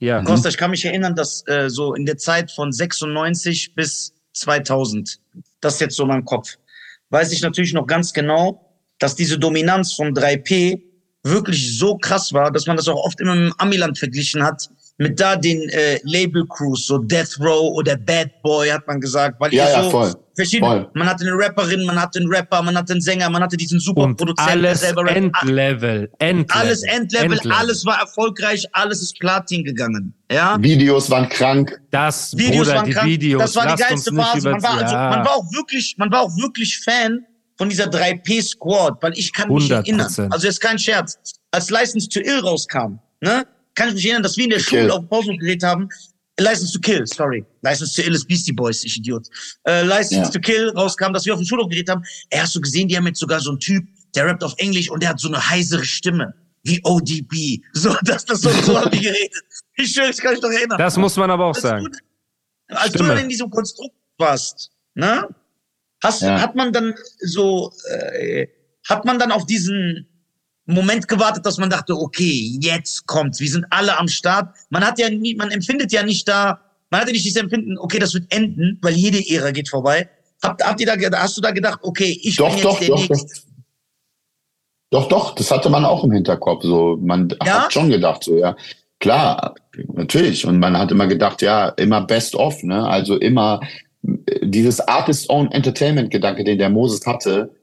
Ja. Costa, ich kann mich erinnern, dass äh, so in der Zeit von 96 bis 2000, das ist jetzt so mein Kopf, weiß ich natürlich noch ganz genau, dass diese Dominanz von 3P wirklich so krass war, dass man das auch oft immer mit dem Amiland verglichen hat, mit da den äh, Label Crews, so Death Row oder Bad Boy, hat man gesagt, weil Ja, ihr ja, so voll, verschiedene, voll. man hatte eine Rapperin, man hatte einen Rapper, man hatte einen Sänger, man hatte diesen super Und Produzenten, der alles selber. Endlevel. Endlevel. alles Endlevel, alles war erfolgreich, alles ist Platin gegangen. Ja? Videos waren krank. Das, Videos Bruder, waren die krank. Videos. Das war die geilste Phase. Man war, also, ja. man war auch wirklich, man war auch wirklich Fan von dieser 3P Squad, weil ich kann mich 100%. erinnern. Also jetzt kein Scherz. Als License to Ill rauskam, ne, kann ich mich erinnern, dass wir in der. Schule auf Pause geredet haben. License to Kill, sorry. License to Ill ist Beastie Boys, ich Idiot. Äh, License Ja. to Kill rauskam, dass wir auf dem Schulhof geredet haben. Er hast du gesehen, die haben jetzt sogar so einen Typ, der rappt auf Englisch und der hat so eine heisere Stimme. Wie ODB. So, das, das, so, so haben die geredet. Ich schwöre, ich kann mich noch erinnern. Das muss man aber auch sagen. du, als du Stimme. dann in diesem Konstrukt warst, ne? Hast, Ja. Hat man dann so, äh, hat man dann auf diesen Moment gewartet, dass man dachte, okay, jetzt kommt's, wir sind alle am Start. Man hat ja nie, man empfindet ja nicht da, man hat ja nicht dieses Empfinden, okay, das wird enden, weil jede Ära geht vorbei. Habt, habt ihr da, hast du da gedacht, okay, ich Doch, bin jetzt doch, der doch, doch. Nächste? Doch, doch, das hatte man auch im Hinterkopf. So, man Ja? hat schon gedacht, so, ja. Klar, natürlich. Und man hat immer gedacht, ja, immer best of, ne? Also immer äh, dieses Artist-Own Entertainment-Gedanke, den der Moses hatte,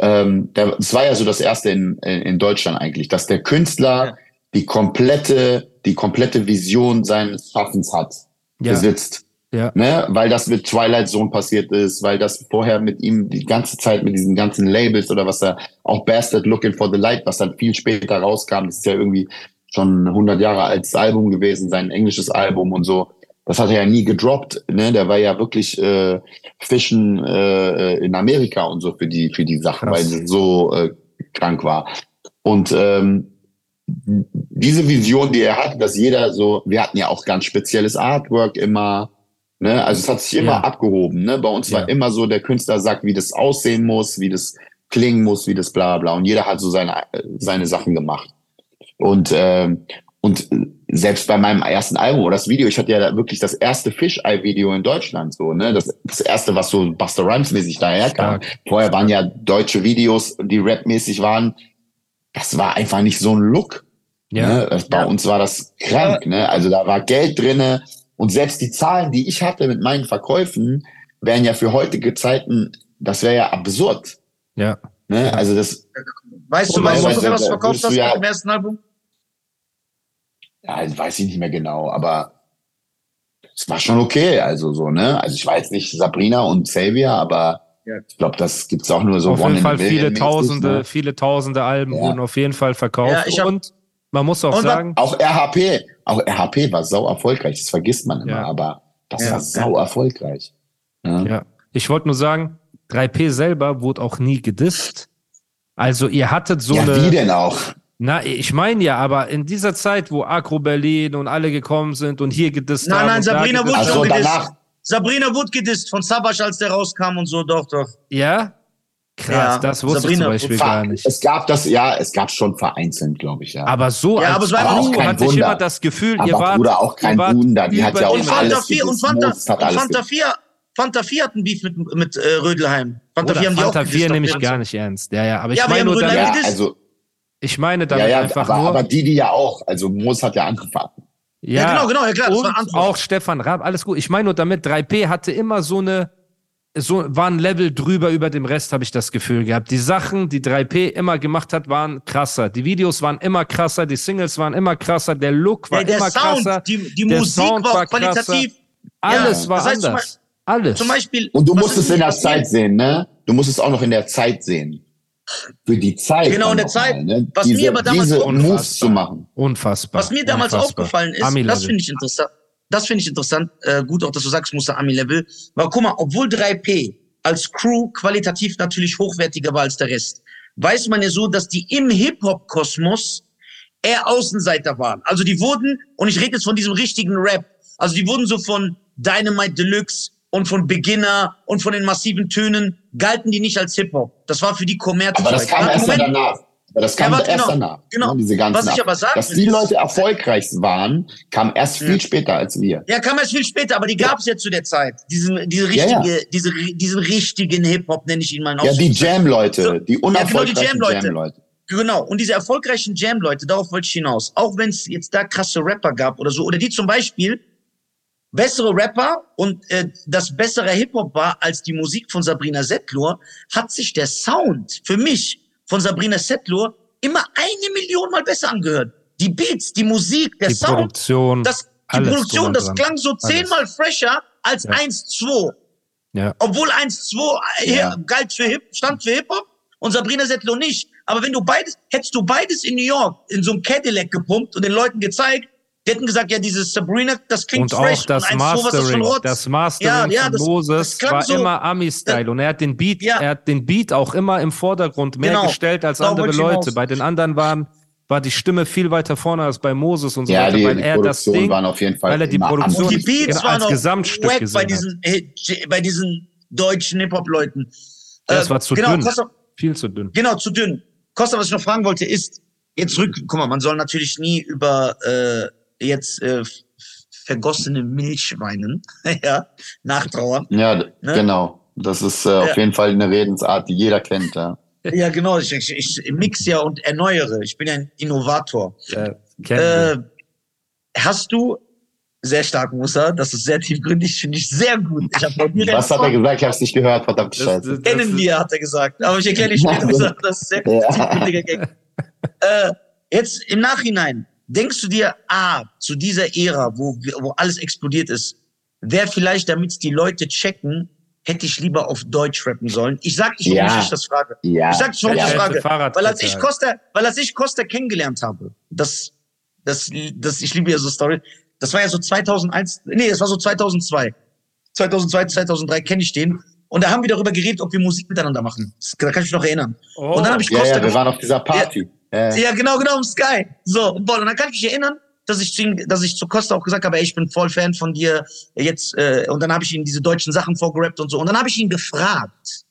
ähm, das war ja so das erste in, in in Deutschland eigentlich, dass der Künstler Ja. die komplette, die komplette Vision seines Schaffens hat, Ja. besitzt. Ja. Ne? Weil das mit Twilight Zone passiert ist, weil das vorher mit ihm die ganze Zeit mit diesen ganzen Labels oder was da auch Bastard Looking for the Light, was dann viel später rauskam, das ist ja irgendwie schon 100 Jahre altes Album gewesen, sein englisches Album und so. Das hat er ja nie gedroppt, ne? Der war ja wirklich äh, Fischen äh, in Amerika und so für die für die Sachen, Krass. weil es so äh, krank war. Und ähm, diese Vision, die er hatte, dass jeder so, wir hatten ja auch ganz spezielles Artwork immer, ne? Also es hat sich immer Ja. abgehoben, ne? Bei uns Ja. war immer so, der Künstler sagt, wie das aussehen muss, wie das klingen muss, wie das bla bla. Und jeder hat so seine, äh, seine Sachen gemacht. Und, ähm, und selbst bei meinem ersten Album oder das Video, ich hatte ja da wirklich das erste Fish-Eye-Video in Deutschland, so, ne? Das, das erste, was so Buster Rhymes-mäßig daherkam. Stark. Vorher waren ja deutsche Videos, die rapmäßig waren. Das war einfach nicht so ein Look. Ja. Ne? Das, bei Ja. uns war das krank. Ne? Also da war Geld drinne und selbst die Zahlen, die ich hatte mit meinen Verkäufen, wären ja für heutige Zeiten, das wäre ja absurd. Ja. Ne? Also das, Weißt du, weißt du, was du verkauft hast ja- mit dem ersten Album? Ja, weiß ich nicht mehr genau, aber es war schon okay. Also so, ne? Also ich war jetzt nicht Sabrina und Xavier, aber Ja. ich glaube, das gibt's auch nur so auf jeden Fall viele mäßig, tausende, Ne? viele tausende Alben Ja. wurden auf jeden Fall verkauft. Ja, ich hab- und man muss auch sagen, Auch RHP, auch RHP war sau erfolgreich. Das vergisst man immer, Ja. aber das Ja. war sau erfolgreich. Ja. ja, ich wollte nur sagen, 3P selber wurde auch nie gedisst. Also ihr hattet so ja, eine. wie denn auch? Na, ich meine ja, aber in dieser Zeit, wo Agro Berlin und alle gekommen sind und hier gedisst Nein, haben. nein, Sabrina wurde Also schon gedisst. danach, Sabrina wurde gedisst von Sabasch, als der rauskam und so, doch, doch. Ja? Krass, Ja, das wusste Sabrina ich zum Beispiel gar nicht. Es gab das, ja, es gab schon vereinzelt, glaube ich, ja. Aber so Ja, als aber es war aber auch kein hatte ich Wunder. immer das Gefühl, ihr aber wart, Bruder, auch kein ihr wart Wunder, die hat ja auch Und Fanta alles 4, und. Fanta, hat und alles Fanta gedisst. 4, Fanta 4 hatten Beef mit, mit äh, Rödelheim. Fanta Oder 4 haben die auch Fanta gedisst 4 auf nehme ich gar nicht ernst. Ja, ja, aber ich Ja, meine nur Ja, also, ich meine ja, damit ja, einfach aber, nur, aber die, die ja auch, also Moos hat ja angefangen. Ja, genau, genau, ja klar, das war und auch Stefan Raab, alles gut. Ich meine nur damit, 3P hatte immer so eine, so war ein Level drüber über dem Rest, habe ich das Gefühl gehabt. Die Sachen, die 3P immer gemacht hat, waren krasser. Die Videos waren immer krasser, die Singles waren immer krasser, der Look war Ey, der immer Sound, krasser. die, die der Musik Sound war qualitativ. Alles Ja, war das heißt zum anders. Alles. Zum Beispiel. Und du was musst ist es in der? Zeit sehen, ne? Du musst es auch noch in der Zeit sehen. Für die Zeit. Genau, in der Zeit. Mal, ne? Was diese, mir aber damals diese Moves zu machen. Unfassbar. Was mir damals Unfassbar. aufgefallen ist, Ami-Level. das finde ich interessant. Das finde ich interessant. Äh, gut, auch dass du sagst, Muster Ami-Level. Weil guck mal, obwohl 3P als Crew qualitativ natürlich hochwertiger war als der Rest, weiß man ja so, dass die im Hip-Hop-Kosmos eher Außenseiter waren. Also die wurden, und ich rede jetzt von diesem richtigen Rap, also die wurden so von Dynamite Deluxe und von Beginner und von den massiven Tönen, galten die nicht als Hip-Hop. Das war für die Kommerz. Aber das kam erst ja danach. Aber das kam Ja, erst genau, danach. genau. ne, Diese ganzen Was ich aber sagen Dass die Leute erfolgreich waren, kam erst viel Ja. später als wir. Ja, kam erst viel später, aber die gab es ja zu der Zeit. Diesen, diese richtige, Ja, ja. Diese, diesen richtigen Hip-Hop nenne ich ihn mal. in Ja, die. Jam-Leute, So, die ja, genau, unerfolgreichen Jam-Leute. Jam-Leute. Genau. Und diese erfolgreichen Jam-Leute, darauf wollte ich hinaus. Auch wenn es jetzt da krasse Rapper gab oder so, oder die zum Beispiel bessere Rapper und äh, das bessere Hip-Hop war als die Musik von Sabrina Setlur, hat sich der Sound für mich von Sabrina Setlur immer eine Million mal besser angehört. Die Beats, die Musik, der Die Sound, Produktion. das, die Produktion, das dran. klang so zehnmal fresher als Ja. 1-2. Ja. Obwohl 1-2 äh, Ja. galt für Hip, stand für Hip-Hop und Sabrina Settler nicht. Aber wenn du beides, hättest du beides in New York in so einem Cadillac gepumpt und den Leuten gezeigt, die hätten gesagt, ja, dieses Sabrina, das klingt Und fresh. auch das und 1-2, was ist das das Mastering Ja, ja, von das- Moses das war so- immer Ami-Style und er hat den Beat, Ja. er hat den Beat auch immer im Vordergrund mehr Genau. gestellt als Darauf andere Leute. hinaus. Bei den anderen waren, war die Stimme viel weiter vorne als bei Moses und so Ja, weiter, die, weil die er das Produktionen Ding, waren auf jeden Fall weil er die Produktion- Und die. Beats genau, waren als auch Gesamtstück bei diesen, bei diesen deutschen Hip-Hop-Leuten. Das Äh, war zu genau, dünn. Costa, viel zu dünn. Genau, zu dünn. Costa, was ich noch fragen wollte, ist, jetzt rück, guck mal, man soll natürlich nie über äh, jetzt äh, vergossene Milch weinen, ja, nachtrauern. Ja, Ne? genau. Das ist äh, auf Ja. jeden Fall eine Redensart, die jeder kennt. Ja. Ja, genau, ich, ich, ich mix ja und erneuere. Ich bin ja ein Innovator. Wir. Äh, hast du, sehr stark, Musa, das ist sehr tiefgründig, finde ich sehr gut. Ich hab Was hat er gesagt? Ich hab's nicht gehört, verdammt Das- Scheiße. das- Kennen wir, hat er gesagt. Aber ich erkläre dich später, Musa, das ist sehr Ja. tiefgründiger Gag. Äh, jetzt im Nachhinein, denkst du dir, ah, zu dieser Ära, wo, wo alles explodiert ist, wäre vielleicht, damit die Leute checken, hätte ich lieber auf Deutsch rappen sollen? Ich sag nicht, warum Ja. ich das frage. Ja. Ich sag nicht, warum ja. ich Ja. frage. Weil als ich. Costa, weil als ich Costa kennengelernt habe, das, das, das, ich liebe ja so Story. Das war ja so 2001, nee, das war so 2002. 2002, 2003 kenne ich den. Und da haben wir darüber geredet, ob wir Musik miteinander machen. Das, da kann ich mich noch erinnern. Oh. Und dann habe ich Ja, Costa ja, wir gefragt- waren auf dieser Party. Ja. ja, genau, genau, im Sky. So, und boah, und dann kann ich mich erinnern, dass ich zu ihm, dass ich zu Costa auch gesagt habe, ey, ich bin voll Fan von dir jetzt, äh, und dann habe ich ihm diese deutschen Sachen vorgerappt und so. Und dann habe ich ihn gefragt,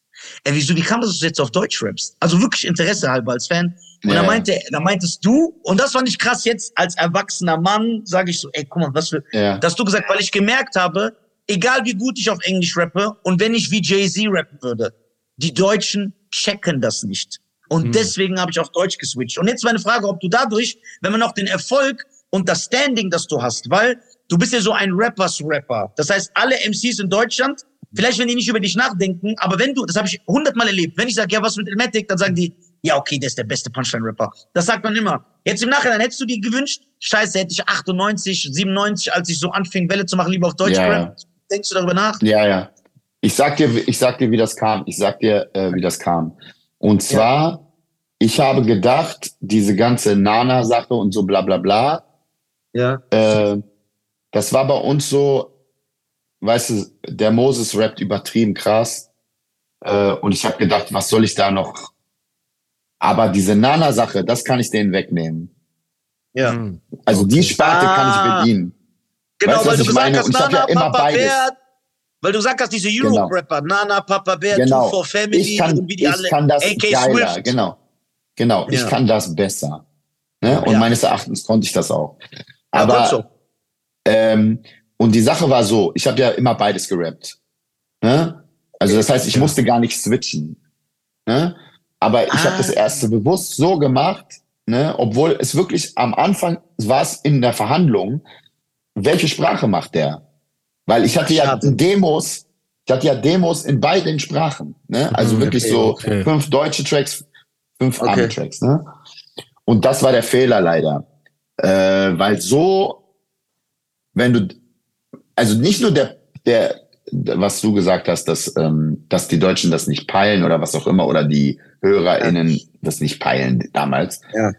ey, wieso, wie kam das, dass du jetzt auf Deutsch rappst? Also wirklich Interesse halber als Fan. Und Ja, dann meinte, dann meintest du, und das fand ich krass jetzt als erwachsener Mann, sage ich so, ey, guck mal, was für, Ja. dass du gesagt, weil ich gemerkt habe, egal wie gut ich auf Englisch rappe und wenn ich wie Jay-Z rappen würde, die Deutschen checken das nicht. Und Hm. deswegen habe ich auf Deutsch geswitcht. Und jetzt meine Frage, ob du dadurch, wenn man auch den Erfolg und das Standing, das du hast, weil du bist ja so ein Rappers-Rapper. Das heißt, alle MCs in Deutschland, vielleicht wenn die nicht über dich nachdenken, aber wenn du, das habe ich hundertmal erlebt, wenn ich sage, ja, was mit Elmatic, dann sagen die, ja, okay, der ist der beste Punchline-Rapper. Das sagt man immer. Jetzt im Nachhinein hättest du dir gewünscht, scheiße, hätte ich 98, 97, als ich so anfing, Welle zu machen, lieber auf Deutsch Ja, gerappt. Denkst du darüber nach? Ja, ja. Ich sag dir, ich sag dir, wie das kam. Ich sag dir, äh, wie das kam. Und zwar, ich habe gedacht, diese ganze Nana-Sache und so bla bla bla, Ja. äh, das war bei uns so, weißt du, der Moses rappt übertrieben krass. Äh, und ich habe gedacht, was soll ich da noch? Aber diese Nana-Sache, das kann ich denen wegnehmen. Ja. Hm. Also die. Sparte kann Ah. ich bedienen. Genau, Weißt du, weil was du ich gesagt meine? hast, Und ich hab Nana, ja immer Papa beides. Bär. Weil du gesagt hast, diese Genau. Europe-Rapper, Nana, Papa Bär, Genau. Two for Family Ich kann, wie die ich alle, kann das AK geiler, Swift. genau. Genau, ich Ja. kann das besser. Ne? Und Ja. meines Erachtens konnte ich das auch. Ja, Aber so. ähm, und die Sache war so, ich habe ja immer beides gerappt. Ne? Also das heißt, ich Ja. musste gar nicht switchen. Ne? Aber ich habe das Ah. erste bewusst so gemacht, ne? obwohl es wirklich am Anfang war es in der Verhandlung, welche Sprache macht der? Weil ich hatte ja. Demos, ich hatte ja Demos in beiden Sprachen. Ne? Also Mhm, wirklich okay, so okay. fünf deutsche Tracks, fünf Okay. Ami-Tracks. Ne? Und das war der Fehler leider. Äh, weil so, wenn du, also nicht nur der, der, was du gesagt hast, dass, ähm, dass die Deutschen das nicht peilen oder was auch immer, oder die HörerInnen das nicht peilen damals, Ja.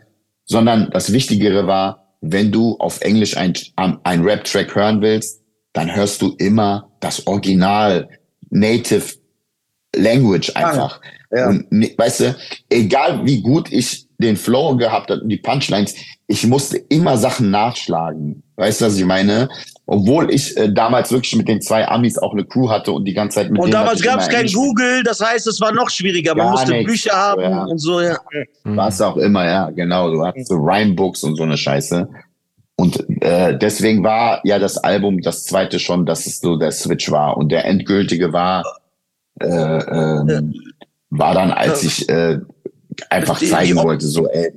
sondern das Wichtigere war, wenn du auf Englisch ein, ein Rap-Track hören willst, dann hörst du immer das Original Native Language einfach. Ja. Und weißt du, egal wie gut ich den Flow gehabt habe und die Punchlines, ich musste immer Sachen nachschlagen. Weißt du, was ich meine? Obwohl ich äh, damals wirklich mit den zwei Amis auch eine Crew hatte und die ganze Zeit mit Und damals gab es kein Google, das heißt, es war noch schwieriger. Man musste nichts, Bücher haben ja. und so, ja. Was auch immer, ja, genau. Du hattest so Rhymebooks und so eine Scheiße. Und äh, deswegen war ja das Album, das zweite schon, dass es so der Switch war. Und der endgültige war, äh, ähm, war dann, als ich äh, einfach zeigen wollte, so, ey,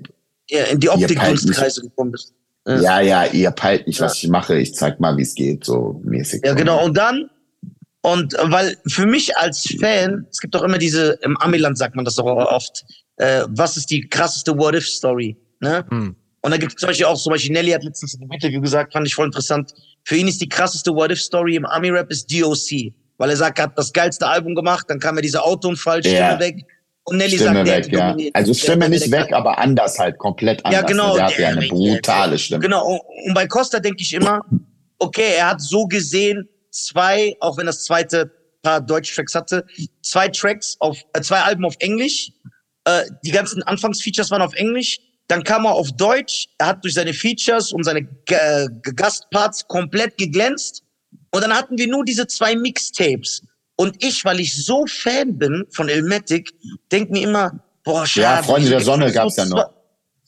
ja in die peilt Optikkunstkreise gekommen bist. Ja. ja, ja, ihr peilt nicht, was ich mache, ich zeig mal, wie es geht, so mäßig. Ja, genau. Und dann, und weil für mich als Fan, es gibt doch immer diese, im Amiland sagt man das doch auch oft, äh, was ist die krasseste What-If-Story? Ne? Hm. Und da gibt es zum Beispiel auch, zum Beispiel Nelly hat letztens in einem Interview gesagt, fand ich voll interessant. Für ihn ist die krasseste What-If-Story im Ami-Rap ist DOC. Weil er sagt, er hat das geilste Album gemacht, dann kam ja dieser Autounfall, Stimme Ja. weg. Und Nelly Stimme sagt, weg, ja. dominiert. Also Stimme nicht der- weg, aber anders halt, komplett anders. Ja, genau. Der hat ja eine brutale Stimme. Genau. Und, und bei Costa denke ich immer, okay, er hat so gesehen zwei, auch wenn das zweite paar Deutsch-Tracks hatte, zwei Tracks auf, äh, zwei Alben auf Englisch. Äh, die ganzen Anfangsfeatures waren auf Englisch. Dann kam er auf Deutsch. Er hat durch seine Features und seine äh, Gastparts komplett geglänzt. Und dann hatten wir nur diese zwei Mixtapes. Und ich, weil ich so Fan bin von Ilmatic, denk mir immer, boah, schade. Ja, Freunde wieso der gibt's Sonne so gab's ja noch. Ja, Gab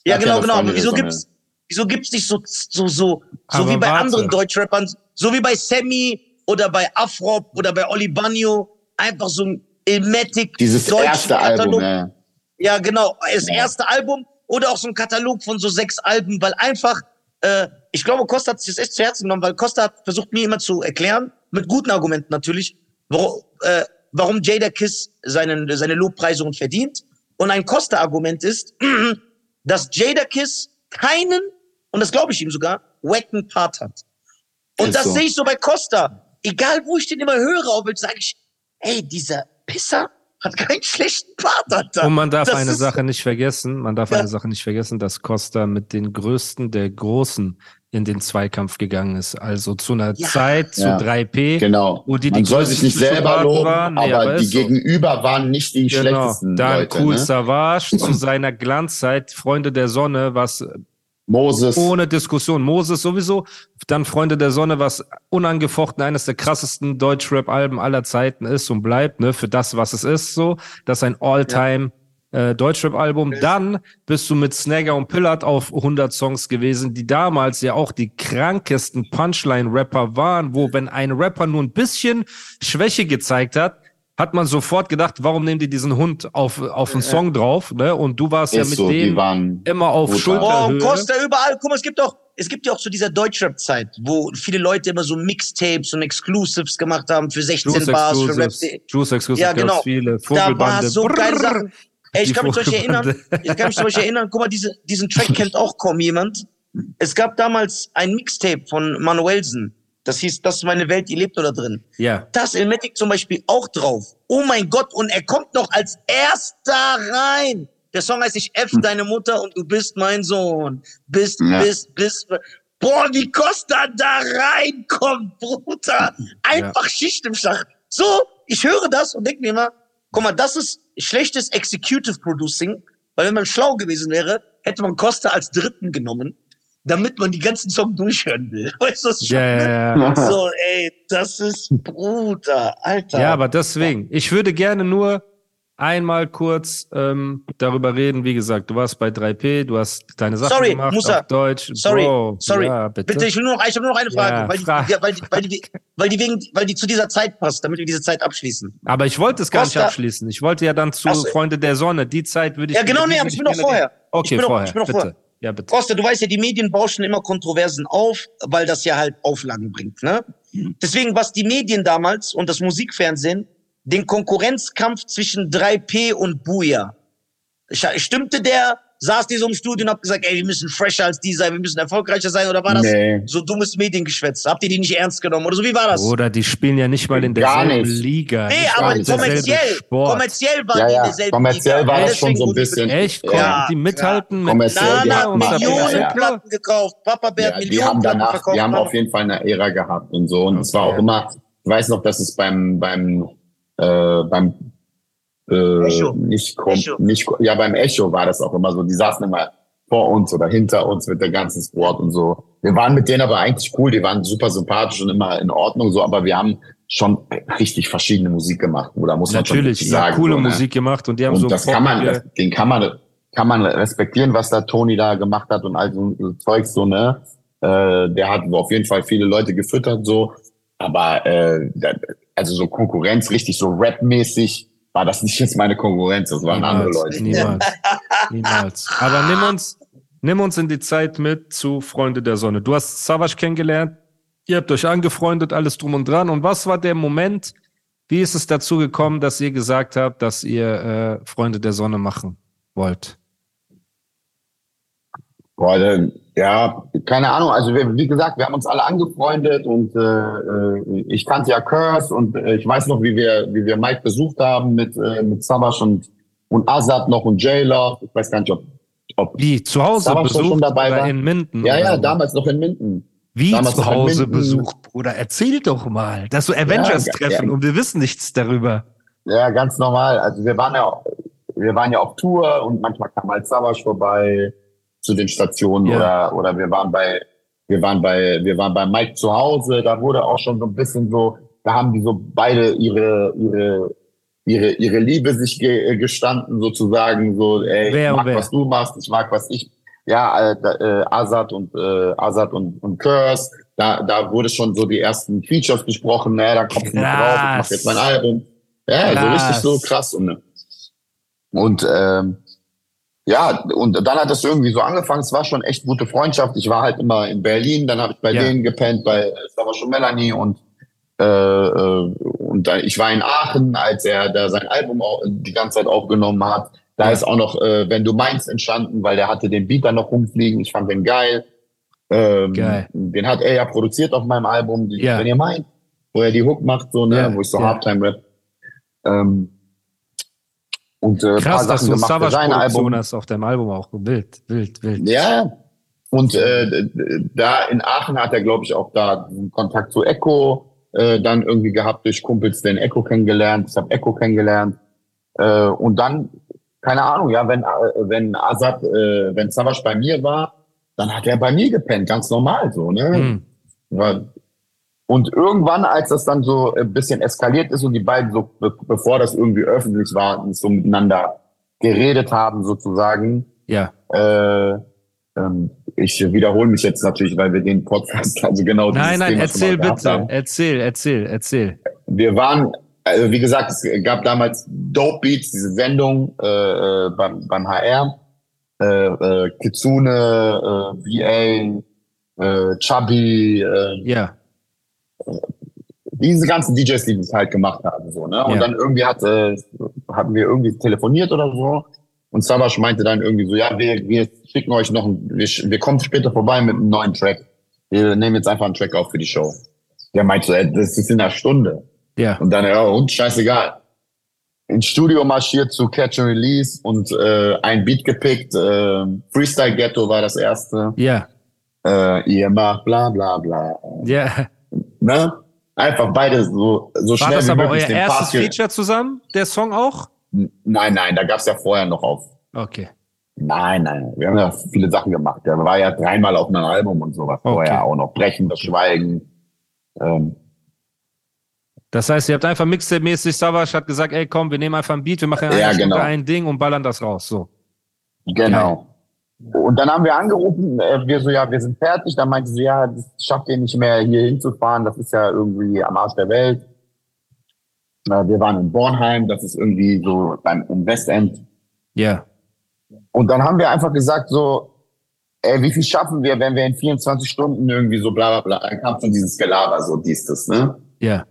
ja genau, genau. Freunde Aber wieso der gibt's, wieso gibt's nicht so, so, so, so wie bei warte. anderen Deutschrappern, so wie bei Sammy oder bei Afrop oder bei Oli Banyo, einfach so ein Ilmatic Dieses erste Album, Katalog. ja. Ja, genau. Das Ja. erste Album oder auch so ein Katalog von so sechs Alben, weil einfach, äh, ich glaube, Costa hat sich das echt zu Herzen genommen, weil Costa hat versucht, mir immer zu erklären, mit guten Argumenten natürlich, warum, äh, warum Jada Kiss seinen, seine Lobpreisungen verdient. Und ein Costa-Argument ist, dass Jada Kiss keinen, und das glaube ich ihm sogar, wacken Part hat. Und Ist das so. sehe ich so bei Costa. Egal, wo ich den immer höre, auf sage ich, ey, dieser Pisser hat keinen schlechten Part, Alter. Und man darf Das eine Sache nicht vergessen, man darf Ja. eine Sache nicht vergessen, dass Costa mit den Größten der Großen in den Zweikampf gegangen ist. Also zu einer Ja. Zeit, zu Ja. 3P. Genau. Wo die Man die soll sich nicht selber loben, waren. Nee, aber, aber die so. Gegenüber waren nicht die Genau. schlechtesten Dann Leute. Cool Ne? Savage zu seiner Glanzzeit, Freunde der Sonne, was Moses. ohne Diskussion. Moses sowieso. Dann Freunde der Sonne, was unangefochten eines der krassesten Deutschrap-Alben aller Zeiten ist und bleibt, ne, für das, was es ist, so. Das ist ein All-Time äh, Deutschrap-Album. Dann bist du mit Snagger und Pillard auf 100 Songs gewesen, die damals ja auch die krankesten Punchline-Rapper waren, wo, wenn ein Rapper nur ein bisschen Schwäche gezeigt hat, hat man sofort gedacht, warum nehmen die diesen Hund auf, auf einen Song drauf, ne? Und du warst ja ist mit so, waren immer auf brutal. Schulterhöhe. Oh, Costa überall. Guck mal, es gibt doch, es gibt ja auch so dieser Deutschrap-Zeit, wo viele Leute immer so Mixtapes und Exclusives gemacht haben für 16 Juice Bars, für Rap. Exclusives, Juice Exclusives Ja, genau. viele. Da war Vogelbande. so geile. Sachen. Ey, ich kann mich zum Beispiel Vogelbande. erinnern, ich kann mich zum Beispiel erinnern, guck mal, diese, diesen Track kennt auch kaum jemand. Es gab damals ein Mixtape von Manuelsen. Das hieß, das ist meine Welt, ihr lebt da drin. Ja. Da ist Elmatic zum Beispiel auch drauf. Oh mein Gott, und er kommt noch als erster rein. Der Song heißt Ich F deine Mutter und du bist mein Sohn. Bist, Ja. bist, bist. Boah, wie Costa da reinkommt, Bruder. Einfach Schicht im Schacht. So, ich höre das und denke mir immer, guck mal, das ist schlechtes Executive Producing, weil wenn man schlau gewesen wäre, hätte man Costa als Dritten genommen, damit man die ganzen Songs durchhören will. Weißt du, Ja, meine? ja, ja. So, ey, das ist Bruder, Alter. ja, aber deswegen, ich würde gerne nur einmal kurz ähm, darüber reden. Wie gesagt, du warst bei 3P, du hast deine Sachen Sorry, gemacht Musa. auf Deutsch. Sorry, Bro, sorry. Ja, bitte. Bitte, ich will nur noch, ich habe nur noch eine Frage, Ja, weil, die, frag. ja, weil, die, weil, die, weil die wegen, weil die zu dieser Zeit passt, damit wir diese Zeit abschließen. Aber ich wollte es gar nicht Costa- abschließen. Ich wollte ja dann zu Ach so. Freunde der Sonne. Die Zeit würde ich. Ja, genau, nee, aber ich bin noch vorher. Okay, Ich bin noch- vorher. ich bin noch bitte. vorher. Ja, bitte. Costa, du weißt ja, die Medien bauschen immer Kontroversen auf, weil das ja halt Auflagen bringt, ne? Deswegen, was die Medien damals und das Musikfernsehen, den Konkurrenzkampf zwischen 3P und Buja. Stimmte der, saß die so im Studio und hab gesagt, ey, wir müssen fresher als die sein, wir müssen erfolgreicher sein, oder war das Nee. so dummes Mediengeschwätz? Habt ihr die nicht ernst genommen, oder so? Wie war das? Oder die spielen ja nicht mal in Gar derselben. Nee, Liga. nicht aber kommerziell, Sport. kommerziell waren Ja, die in ja, derselben kommerziell Liga. war das schon so ein bisschen. Echt? Ja. Konnten die mithalten mit Kommerziell, die Nana Millionen ja, ja. Platten gekauft, Papa Bär Ja, hat Millionen haben Platten danach, verkauft. die haben auf jeden Fall eine Ära gehabt und so. Und es war auch immer, ich weiß noch, dass es beim, beim, äh, beim, äh, Echo. nicht, Echo. nicht, ja, beim Echo war das auch immer so. Die saßen immer vor uns oder hinter uns mit der ganzen Squad und so. Wir waren mit denen aber eigentlich cool, die waren super sympathisch und immer in Ordnung so, aber wir haben schon richtig verschiedene Musik gemacht, oder muss man Natürlich, schon sagen. Ja, coole so, ne? Musik gemacht und die haben und so das kann man, das, den kann man, kann man respektieren, was da Toni da gemacht hat und all so, so Zeugs so, ne? Äh, der hat auf jeden Fall viele Leute gefüttert, so. Aber äh, also so Konkurrenz, richtig so Rap-mäßig, war das nicht jetzt meine Konkurrenz, das waren andere Leute. Niemals. Niemals. Aber nimm uns, nimm uns in die Zeit mit zu Freunde der Sonne. Du hast Savage kennengelernt, ihr habt euch angefreundet, alles drum und dran. Und was war der Moment, wie ist es dazu gekommen, dass ihr gesagt habt, dass ihr äh, Freunde der Sonne machen wollt? Boah, dann, ja, keine Ahnung. Also wir, wie gesagt, wir haben uns alle angefreundet und äh, äh, ich kannte ja Curse und äh, ich weiß noch, wie wir, wie wir Mike besucht haben mit äh, mit Sabash und und Azad noch und J-Love. Ich weiß gar nicht, ob ob Wie, zu Hause schon besucht dabei oder war? in Minden? ja ja damals noch in Minden. Wie damals zu Hause besucht, Bruder? Erzähl doch mal. Das ist so Avengers-Treffen ja. und wir wissen nichts darüber. Ja, ganz normal. Also wir waren ja wir waren ja auf Tour und manchmal kam halt Savage vorbei zu den Stationen Ja. oder oder wir waren bei wir waren bei wir waren bei Mike zu Hause, da wurde auch schon so ein bisschen so, da haben die so beide ihre ihre ihre ihre Liebe sich ge gestanden sozusagen so ey, Wer ich mag wer? was du machst, ich mag was ich ja, äh, äh, Azad und äh, Azad und, und Curse, da, da wurde schon so die ersten Features besprochen, ne, da kommt noch drauf, ich mach jetzt mein Album. Ja, so Krass. richtig so krass. Und, ne. und ähm, ja, und dann hat es irgendwie so angefangen, es war schon echt gute Freundschaft. Ich war halt immer in Berlin, dann habe ich bei Ja. denen gepennt, bei es war schon Melanie und äh, äh, und ich war in Aachen, als er da sein Album auch die ganze Zeit aufgenommen hat. Da Ja. ist auch noch, äh, wenn du meinst, entstanden, weil der hatte den Beat dann noch rumfliegen. Ich fand den geil. Ähm, Geil. Den hat er ja produziert auf meinem Album, die, Ja. wenn ihr meint, wo er die Hook macht, so, ne, wo ich so. Halftime-Rap. Ähm, und äh, Krass, dass Sachen du gemacht für sein Album. hast auf deinem Album auch. Wild, wild, wild. Ja. Und äh, da in Aachen hat er, glaube ich, auch da Kontakt zu Echo äh, dann irgendwie gehabt durch Kumpels, den Echo kennengelernt. Ich habe Echo kennengelernt. Äh, und dann, keine Ahnung, ja, wenn äh, wenn Azad, äh, wenn Savage bei mir war, dann hat er bei mir gepennt, ganz normal so, ne? Hm. Ja. Und irgendwann, als das dann so ein bisschen eskaliert ist und die beiden so, be bevor das irgendwie öffentlich war, so miteinander geredet haben sozusagen, Ja. äh, ähm, ich wiederhole mich jetzt natürlich, weil wir den Podcast, also genau Nein, nein, Thema erzähl bitte. haben. Erzähl, erzähl, erzähl. Wir waren, also wie gesagt, es gab damals Dope Beats, diese Sendung äh, äh, beim, beim HR, äh, äh, Kitsune, äh, VA, äh, Chubby, äh, Ja. Diese ganzen DJs, die das halt gemacht haben, so, ne? Und Ja. dann irgendwie hat, äh, hatten wir irgendwie telefoniert oder so. Und Savage meinte dann irgendwie so, ja, wir, wir schicken euch noch, ein, wir, wir kommen später vorbei mit einem neuen Track. Wir nehmen jetzt einfach einen Track auf für die Show. Der meinte so, ey, das ist in einer Stunde. Ja. Und dann, ja, und scheißegal. Ins Studio marschiert zu Catch and Release und äh, ein Beat gepickt. Äh, Freestyle Ghetto war das erste. Ja. Äh, ihr macht bla bla bla. Ja. Ne? Einfach beide so, so War schnell das wie aber möglich euer erstes ge- Feature zusammen, der Song auch? Nein, nein, da gab's ja vorher noch auf. Okay. Nein, nein, wir haben ja viele Sachen gemacht. Der war ja dreimal auf einem Album und sowas Okay. vorher auch noch. Brechen, das Schweigen. Ähm, Das heißt, ihr habt einfach Mixtape-mäßig, Savage hat gesagt, ey, komm, wir nehmen einfach ein Beat, wir machen Ja, genau. ein Ding und ballern das raus. So. genau. Und dann haben wir angerufen, äh, wir so, ja, wir sind fertig. Dann meinte sie, ja, das schafft ihr nicht mehr, hier hinzufahren. Das ist ja irgendwie am Arsch der Welt. Wir waren in Bornheim, das ist irgendwie so beim im Westend. Ja. Und dann haben wir einfach gesagt so, ey, wie viel schaffen wir, wenn wir in 24 Stunden irgendwie so bla bla bla. Dann kam schon dieses Gelaber, so dies, das, ne? Ja.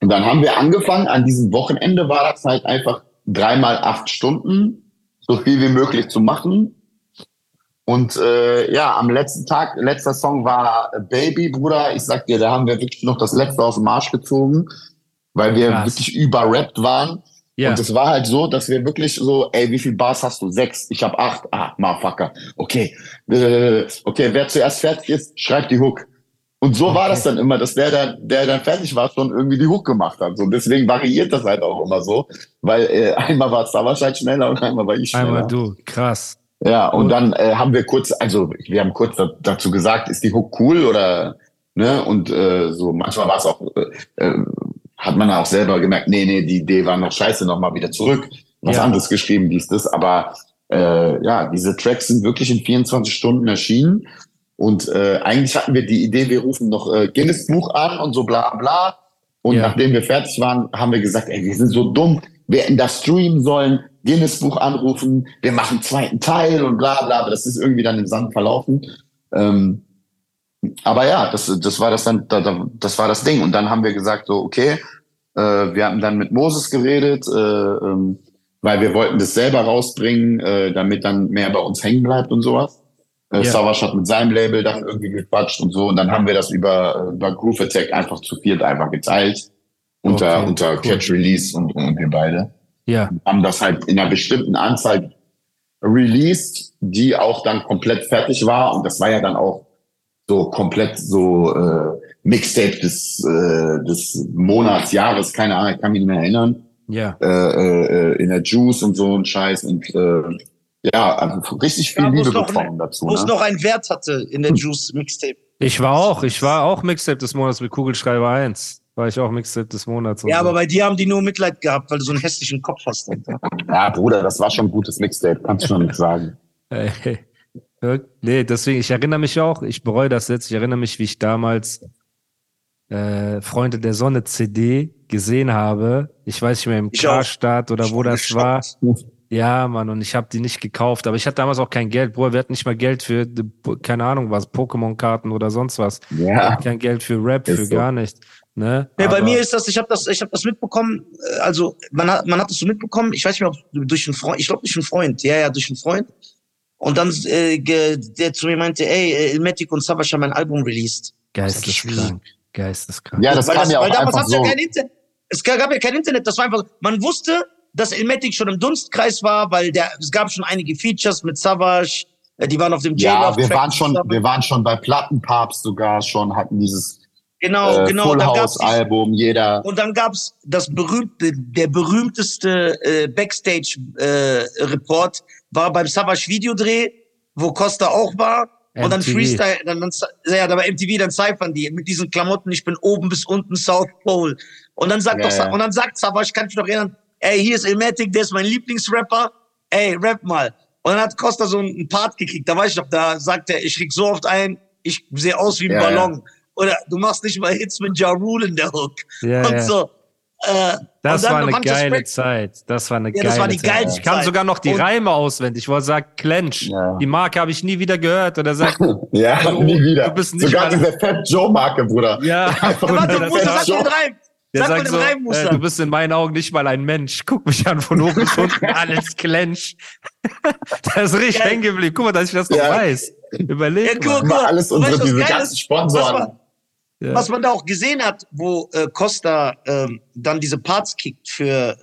Und dann haben wir angefangen, an diesem Wochenende war das halt einfach dreimal acht Stunden, so viel wie möglich zu machen. Und äh, ja, am letzten Tag, letzter Song war Baby, Bruder. Ich sag dir, da haben wir wirklich noch das letzte aus dem Arsch gezogen, weil wir Krass. wirklich überrappt waren. Ja. Und es war halt so, dass wir wirklich so, ey, wie viel Bars hast du? Sechs. Ich habe acht. Ah, motherfucker. Okay. Äh, okay, wer zuerst fertig ist, schreibt die Hook. Und so war Okay. das dann immer, dass der dann, der dann fertig war, schon irgendwie die Hook gemacht hat. So, deswegen variiert das halt auch immer so, weil äh, einmal war es da wahrscheinlich schneller und einmal war ich schneller. Einmal du. Krass. Ja, und, dann äh, haben wir kurz, also wir haben kurz da, dazu gesagt, ist die Hook cool oder ne? Und äh, so manchmal war es auch, äh, äh, hat man auch selber gemerkt, nee, nee, die Idee war noch scheiße, nochmal wieder zurück, was ja. anderes geschrieben, dies, das. Aber äh, ja, diese Tracks sind wirklich in 24 Stunden erschienen. Und äh, eigentlich hatten wir die Idee, wir rufen noch äh, Guinness Buch an und so bla bla. Und ja. nachdem wir fertig waren, haben wir gesagt, ey, wir sind so dumm, wir hätten das streamen sollen, Guinness Buch anrufen, wir machen einen zweiten Teil und bla bla. Aber das ist irgendwie dann im Sand verlaufen. Ähm, aber ja, das, das war das dann, das war das Ding. Und dann haben wir gesagt, so, okay, äh, wir haben dann mit Moses geredet, äh, ähm, weil wir wollten das selber rausbringen, äh, damit dann mehr bei uns hängen bleibt und sowas. Äh, ja. Savage hat mit seinem Label dann irgendwie gequatscht und so. Und dann haben wir das über, über Groove Attack einfach zu viert einfach geteilt. Unter, okay, unter cool. Catch Release und, und wir beide. Ja. Haben das halt in einer bestimmten Anzahl released, die auch dann komplett fertig war. Und das war ja dann auch so komplett so äh, Mixtape des, äh, des Monats, Jahres, keine Ahnung, ich kann mich nicht mehr erinnern. Ja. Äh, äh, in der Juice und so ein Scheiß und äh, ja, also richtig viel ja, Liebe bekommen dazu. Wo es ne? noch einen Wert hatte in der Juice Mixtape. Ich war auch, ich war auch Mixtape des Monats mit Kugelschreiber 1. War ich auch Mixtape des Monats. Ja, so. aber bei dir haben die nur Mitleid gehabt, weil du so einen hässlichen Kopf hast. ja, Bruder, das war schon ein gutes Mixtape, kannst du schon nicht sagen. Hey. Nee, deswegen, ich erinnere mich auch, ich bereue das jetzt, ich erinnere mich, wie ich damals äh, Freunde der Sonne CD gesehen habe. Ich weiß nicht mehr im Karstadt oder wo das war. Ja, Mann, und ich habe die nicht gekauft, aber ich hatte damals auch kein Geld, Bruder, wir hatten nicht mal Geld für, keine Ahnung was, Pokémon-Karten oder sonst was. Ja. Kein Geld für Rap, für so. gar nichts. Ne? Nee, bei mir ist das, ich habe das, ich habe das mitbekommen, äh, also man hat, man hat das so mitbekommen, ich weiß nicht mehr, ob durch einen Freund, ich glaube durch einen Freund, ja, ja, durch einen Freund. Und dann, äh, der zu mir meinte, ey, Ilmatic und Savage haben ein Album released. Geisteskrank. Geisteskrank. Ja, das weil kam das, ja auch weil damals so. ja kein Internet. Es gab ja kein Internet, das war einfach, man wusste, dass Ilmatic schon im Dunstkreis war, weil der, es gab schon einige Features mit Savage, äh, die waren auf dem Ja, wir waren schon, wir waren schon bei Plattenpapst sogar schon, hatten dieses Genau, äh, genau. Full House Album, jeder. Und dann gab's das berühmte, der berühmteste äh, Backstage äh, Report war beim Savage Videodreh, wo Costa auch war. MTV. Und dann Freestyle, dann, dann, ja, da war MTV, dann cyphern die mit diesen Klamotten, ich bin oben bis unten South Pole. Und dann sagt ja, doch, ja. und dann sagt Savage, kann ich mich noch erinnern, ey, hier ist Ilmatic, der ist mein Lieblingsrapper, ey, rap mal. Und dann hat Costa so einen Part gekriegt, da weiß ich noch, da sagt er, ich krieg so oft ein, ich sehe aus wie ein ja, Ballon. Oder du machst nicht mal Hits mit Ja Rule in der Hook. Ja, und so. Äh, das war eine geile Zeit. Das war eine ja, geile das war die Zeit. Ich kann sogar noch die und Reime auswendig, wo er sagt, Clench. Ja. Die Marke habe ich nie wieder gehört. Oder sagt, ja, oh, nie wieder. Du bist nicht sogar diese Fat Joe Marke, Bruder. Ja, Einfach warte, Bruder, sag den Reim. Der Sag sagt so, äh, du bist in meinen Augen nicht mal ein Mensch. Guck mich an von oben bis unten, alles Clench. das ist richtig hängen geblieben. Guck mal, dass ich das noch ja. weiß. Überleg ja, guck, mal. Alles unsere, diese ganzen Sponsoren. Ja. Was man da auch gesehen hat, wo äh, Costa ähm, dann diese Parts kickt für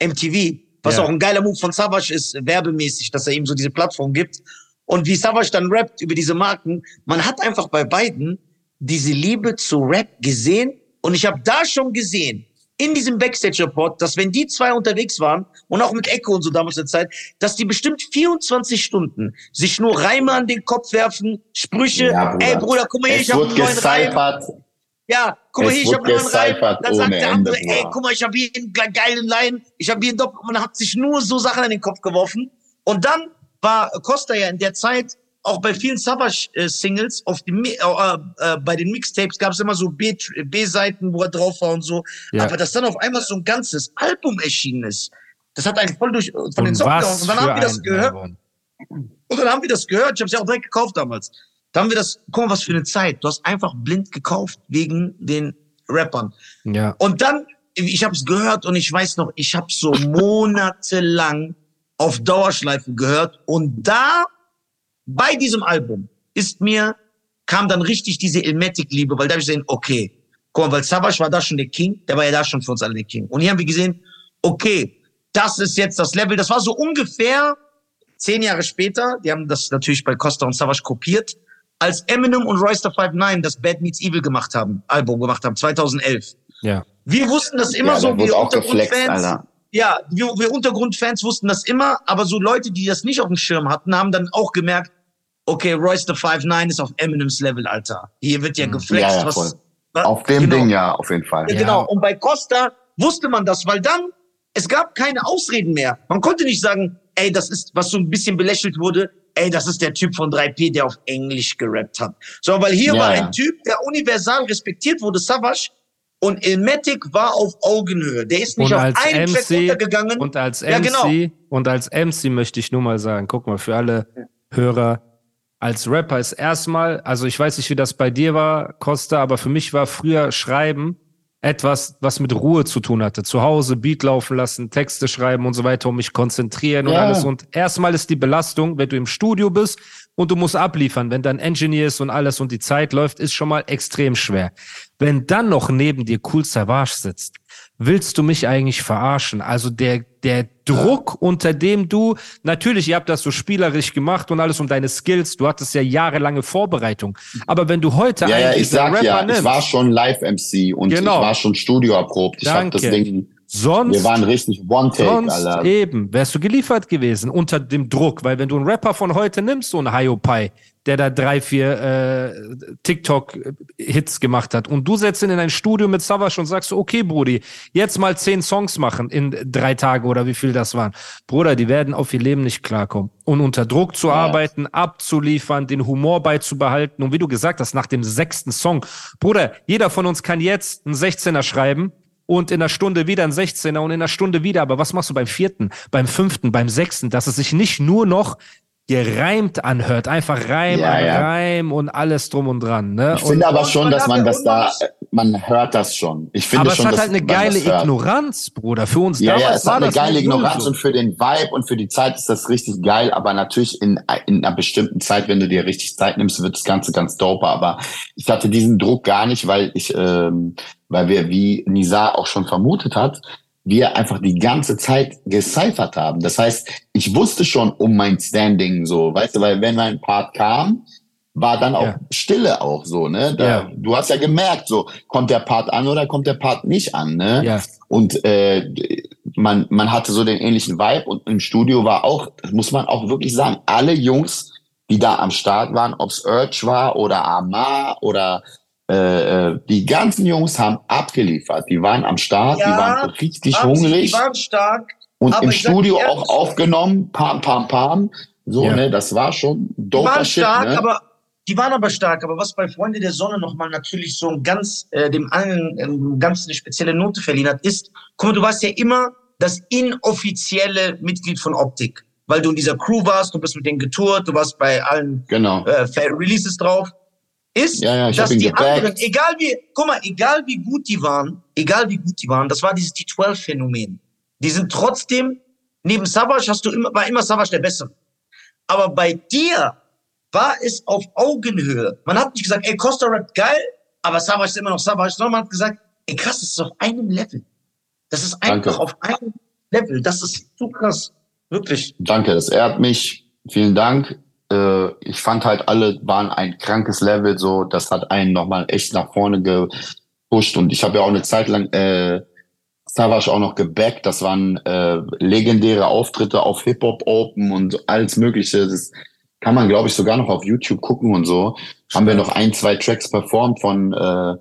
äh, MTV, was ja. auch ein geiler Move von Savage ist, werbemäßig, dass er ihm so diese Plattform gibt. Und wie Savage dann rappt über diese Marken, man hat einfach bei beiden diese Liebe zu Rap gesehen. Und ich habe da schon gesehen, in diesem Backstage-Report, dass wenn die zwei unterwegs waren und auch mit Echo und so damals in der Zeit, dass die bestimmt 24 Stunden sich nur Reime an den Kopf werfen, Sprüche, ja, Bruder. ey Bruder, guck mal hier, es ich habe einen neuen Reim. Ja, guck mal hier, ich habe einen neuen Reim. Dann sagt der andere, Ende, ey, guck mal, ich habe hier einen geilen Line, ich habe hier einen Doppel, man hat sich nur so Sachen an den Kopf geworfen. Und dann war Costa ja in der Zeit auch bei vielen Savage-Singles, auf die, äh, äh, bei den Mixtapes gab es immer so B-Seiten, wo er drauf war und so. Ja. Aber dass dann auf einmal so ein ganzes Album erschienen ist, das hat einen voll durch von und den Socken gehauen. Und dann haben wir das gehört. Album. Und dann haben wir das gehört. Ich habe es ja auch direkt gekauft damals. Dann haben wir das, guck mal, was für eine Zeit. Du hast einfach blind gekauft wegen den Rappern. Ja. Und dann, ich habe es gehört und ich weiß noch, ich habe so monatelang auf Dauerschleifen gehört und da bei diesem Album ist mir, kam dann richtig diese Ilmatic-Liebe, weil da habe ich gesehen, okay, guck mal, weil Savage war da schon der King, der war ja da schon für uns alle der King. Und hier haben wir gesehen, okay, das ist jetzt das Level, das war so ungefähr zehn Jahre später, die haben das natürlich bei Costa und Savage kopiert, als Eminem und Royster 59 das Bad Meets Evil gemacht haben, Album gemacht haben, 2011. Ja. Wir wussten das immer ja, so, wie Untergrundfans. ja, wir, wir Untergrundfans wussten das immer, aber so Leute, die das nicht auf dem Schirm hatten, haben dann auch gemerkt, okay, Royce the 5'9 ist auf Eminems Level, Alter. Hier wird ja geflext, ja, ja, was, auf dem genau. Ding ja, auf jeden Fall. Ja, genau. Und bei Costa wusste man das, weil dann, es gab keine Ausreden mehr. Man konnte nicht sagen, ey, das ist, was so ein bisschen belächelt wurde, ey, das ist der Typ von 3P, der auf Englisch gerappt hat. So, weil hier Ja, war ja. ein Typ, der universal respektiert wurde, Savage, und Ilmatic war auf Augenhöhe. Der ist nicht Und auf einen Track MC runtergegangen. Und als Ja, MC, genau. und als MC möchte ich nur mal sagen, guck mal, für alle Hörer, als Rapper ist erstmal, also ich weiß nicht, wie das bei dir war, Costa, aber für mich war früher Schreiben etwas, was mit Ruhe zu tun hatte. Zu Hause Beat laufen lassen, Texte schreiben und so weiter, um mich konzentrieren und Ja. alles. Und erstmal ist die Belastung, wenn du im Studio bist und du musst abliefern, wenn dann Engineer ist und alles und die Zeit läuft, ist schon mal extrem schwer. Wenn dann noch neben dir Cool Savage sitzt, willst du mich eigentlich verarschen? Also der, der Druck, unter dem du, natürlich, ihr habt das so spielerisch gemacht und alles um deine Skills, du hattest ja jahrelange Vorbereitung. Aber wenn du heute Ja, ja, einen ich sag Rapper ja, nimmst, ich war schon Live-MC und Genau. ich war schon Studio erprobt. Ich hab das. Ding, sonst wir waren richtig One-Take, Sonst Alter. eben, wärst du geliefert gewesen unter dem Druck, weil wenn du einen Rapper von heute nimmst, so einen Hiopai, der da drei, vier äh, TikTok-Hits gemacht hat und du setzt ihn in ein Studio mit Savage und sagst, so, okay, Brudi, jetzt mal zehn Songs machen in drei Tagen oder wie viel das waren. Bruder, die werden auf ihr Leben nicht klarkommen. Und unter Druck zu Ja. arbeiten, abzuliefern, den Humor beizubehalten und wie du gesagt hast, nach dem sechsten Song, Bruder, jeder von uns kann jetzt einen 16er schreiben und in einer Stunde wieder ein 16er und in einer Stunde wieder. Aber was machst du beim vierten, beim fünften, beim sechsten, dass es sich nicht nur noch gereimt anhört, einfach Reim Ja, an ja. Reim und alles drum und dran. Ne? Ich und, finde aber schon, dass hat man das da, man hört das schon. Ich finde aber es schon, hat dass halt eine geile. Ignoranz, Bruder. Für uns Ja, damals ja, es war hat eine das geile Ignoranz so. und für den Vibe und für die Zeit ist das richtig geil, aber natürlich in, in einer bestimmten Zeit, wenn du dir richtig Zeit nimmst, wird das Ganze ganz dope. Aber ich hatte diesen Druck gar nicht, weil ich, ähm, weil wir, wie Nisa auch schon vermutet hat, wir einfach die ganze Zeit gecyphert haben. Das heißt, ich wusste schon um mein Standing so, weißt du, weil wenn mein Part kam, war dann auch Ja. Stille auch so, ne? Da, Ja. Du hast ja gemerkt, so kommt der Part an oder kommt der Part nicht an, ne? Ja, Und äh, man, man hatte so den ähnlichen Vibe und im Studio war auch, das muss man auch wirklich sagen, alle Jungs, die da am Start waren, ob's Urge war oder Amar oder äh, äh, die ganzen Jungs haben abgeliefert. Die waren am Start, die Ja, waren richtig hungrig Die waren stark. und im Studio auch aufgenommen, pam, pam, pam. So, Ja. ne, das war schon Die doper waren Shit, stark, ne? aber die waren aber stark. Aber was bei Freunde der Sonne nochmal natürlich so ein ganz, äh, dem allen ähm, ganz eine spezielle Note verliehen hat, ist, guck mal, du warst ja immer das inoffizielle Mitglied von Optik. Weil du in dieser Crew warst, du bist mit denen getourt, du warst bei allen Genau. äh, Releases drauf. Ist, Ja, ja, dass die anderen, egal wie, guck mal, egal wie gut die waren, egal wie gut die waren, das war dieses T12-Phänomen. Die sind trotzdem, neben Savage hast du immer, war immer Savage der Bessere. Aber bei dir war es auf Augenhöhe. Man hat nicht gesagt, ey, Costa rappt geil, aber Savage ist immer noch Savage, sondern man hat gesagt, ey, krass, das ist auf einem Level. Das ist einfach Danke. auf einem Level. Das ist zu krass. Wirklich. Danke, das ehrt mich. Vielen Dank. Äh, ich fand halt, alle waren ein krankes Level, so. Das hat einen nochmal echt nach vorne gepusht. Und ich habe ja auch eine Zeit lang äh, Savage auch noch gebackt. Das waren äh, legendäre Auftritte auf Hip-Hop Open und alles Mögliche. Das kann man, glaube ich, sogar noch auf YouTube gucken und so. Haben wir noch ein, zwei Tracks performt von äh,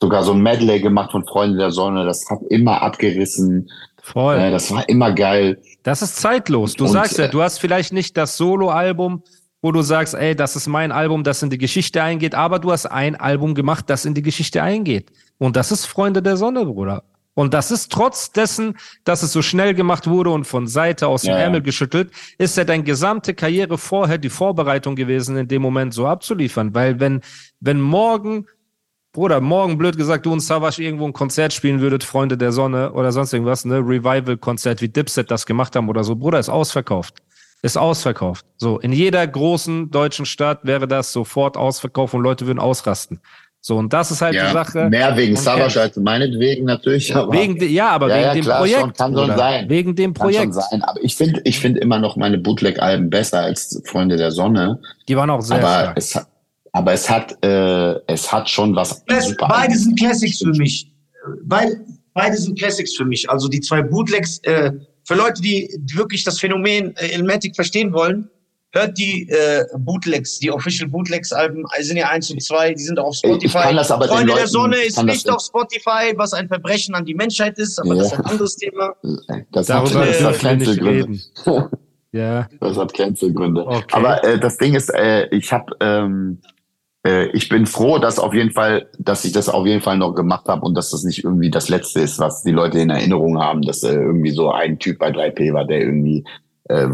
sogar so ein Medley gemacht von Freunde der Sonne. Das hat immer abgerissen. Voll. Äh, das war immer geil. Das ist zeitlos. Du Und, sagst ja, äh, du hast vielleicht nicht das Solo-Album, wo du sagst, ey, das ist mein Album, das in die Geschichte eingeht, aber du hast ein Album gemacht, das in die Geschichte eingeht. Und das ist Freunde der Sonne, Bruder. Und das ist trotz dessen, dass es so schnell gemacht wurde und von Seite aus dem Ja, ja. Ärmel geschüttelt, ist ja deine gesamte Karriere vorher die Vorbereitung gewesen, in dem Moment so abzuliefern. Weil wenn, wenn morgen, Bruder, morgen blöd gesagt, du und Savage irgendwo ein Konzert spielen würdet, Freunde der Sonne oder sonst irgendwas, ne, Revival-Konzert, wie Dipset das gemacht haben oder so, Bruder, ist ausverkauft. Ist ausverkauft. So, in jeder großen deutschen Stadt wäre das sofort ausverkauft und Leute würden ausrasten. So, und das ist halt die Sache. Mehr wegen Savage als meinetwegen natürlich. Aber Wegen, de- ja, aber Ja, wegen ja, dem klar, Projekt. schon, kann schon sein. Wegen dem Projekt. sein. Aber ich finde, ich finde immer noch meine Bootleg-Alben besser als Freunde der Sonne. Die waren auch sehr aber stark. es aber es hat, äh, es hat schon was super. Beide sind Classics für mich. Weil beide sind Classics für mich. Also die zwei Bootlegs, äh, für Leute, die wirklich das Phänomen äh, Ilmatic verstehen wollen, hört die äh, Bootlegs, die Official Bootlegs-Alben sind ja eins und zwei, die sind auch auf Spotify. Ich kann das aber Freunde Leuten, der Sonne ist nicht auf Spotify, was ein Verbrechen an die Menschheit ist, aber ja. das ist ein anderes Thema. Das Darüber hat, das hat nicht reden. ja. Das hat Cancelgründe. Okay. Aber äh, das Ding ist, äh, ich habe ähm, äh, ich bin froh, dass auf jeden Fall, dass ich das auf jeden Fall noch gemacht habe und dass das nicht irgendwie das Letzte ist, was die Leute in Erinnerung haben, dass äh, irgendwie so ein Typ bei 3P war, der irgendwie äh,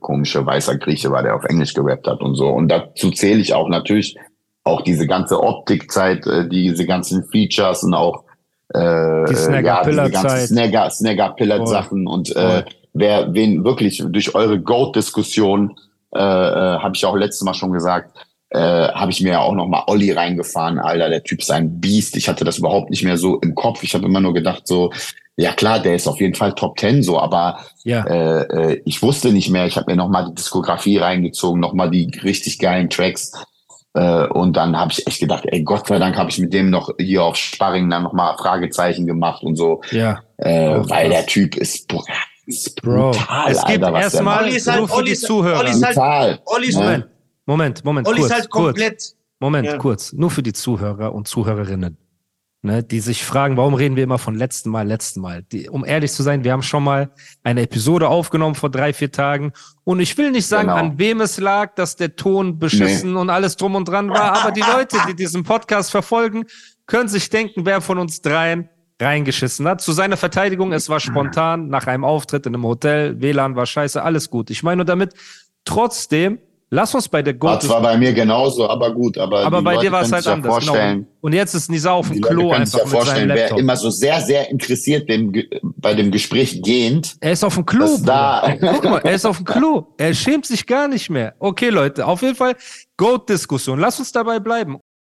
komische weißer Grieche war, der auf Englisch gerappt hat und so. Und dazu zähle ich auch natürlich auch diese ganze Optikzeit, äh, diese ganzen Features und auch äh, die Snagger ja, diese ganzen Snagger, Snagger Pillar Sachen und äh, wer wen wirklich durch eure Goat-Diskussion äh, äh, habe ich auch letztes Mal schon gesagt, äh, habe ich mir ja auch noch mal Olli reingefahren, Alter, der Typ ist ein Biest. Ich hatte das überhaupt nicht mehr so im Kopf. Ich habe immer nur gedacht so, ja klar, der ist auf jeden Fall Top Ten so, aber ja. äh, äh, ich wusste nicht mehr. Ich habe mir noch mal die Diskografie reingezogen, noch mal die richtig geilen Tracks. Äh, und dann habe ich echt gedacht, ey, Gott sei Dank habe ich mit dem noch hier auf Sparring dann noch mal Fragezeichen gemacht und so. Ja. Äh, oh, weil der Typ ist, ist brutal, es gibt erstmal halt, für die Zuhörer. Olli ist halt, Olli ist, Moment, Moment, Moment, Olli kurz, ist halt komplett. Kurz. Moment, ja. kurz. Nur für die Zuhörer und Zuhörerinnen ne, die sich fragen, warum reden wir immer von letzten Mal, letzten Mal. Die, um ehrlich zu sein, wir haben schon mal eine Episode aufgenommen vor drei, vier Tagen. Und ich will nicht sagen, genau. an wem es lag, dass der Ton beschissen nee. und alles drum und dran war, aber die Leute, die diesen Podcast verfolgen, können sich denken, wer von uns dreien reingeschissen hat. Zu seiner Verteidigung, es war spontan nach einem Auftritt in einem Hotel, WLAN war scheiße, alles gut. Ich meine nur damit, trotzdem Lass uns bei der Gold. Das war bei mir genauso, aber gut. Aber, aber bei Leute dir war es halt anders. Genau. Und jetzt ist Nisa auf dem Klo einfach ja mit seinem Laptop. Wer immer so sehr, sehr interessiert dem, bei dem Gespräch gehend. Er ist auf dem Klo. Da. Guck mal, er ist auf dem Klo. Er schämt sich gar nicht mehr. Okay, Leute, auf jeden Fall Goat-Diskussion. Lass uns dabei bleiben.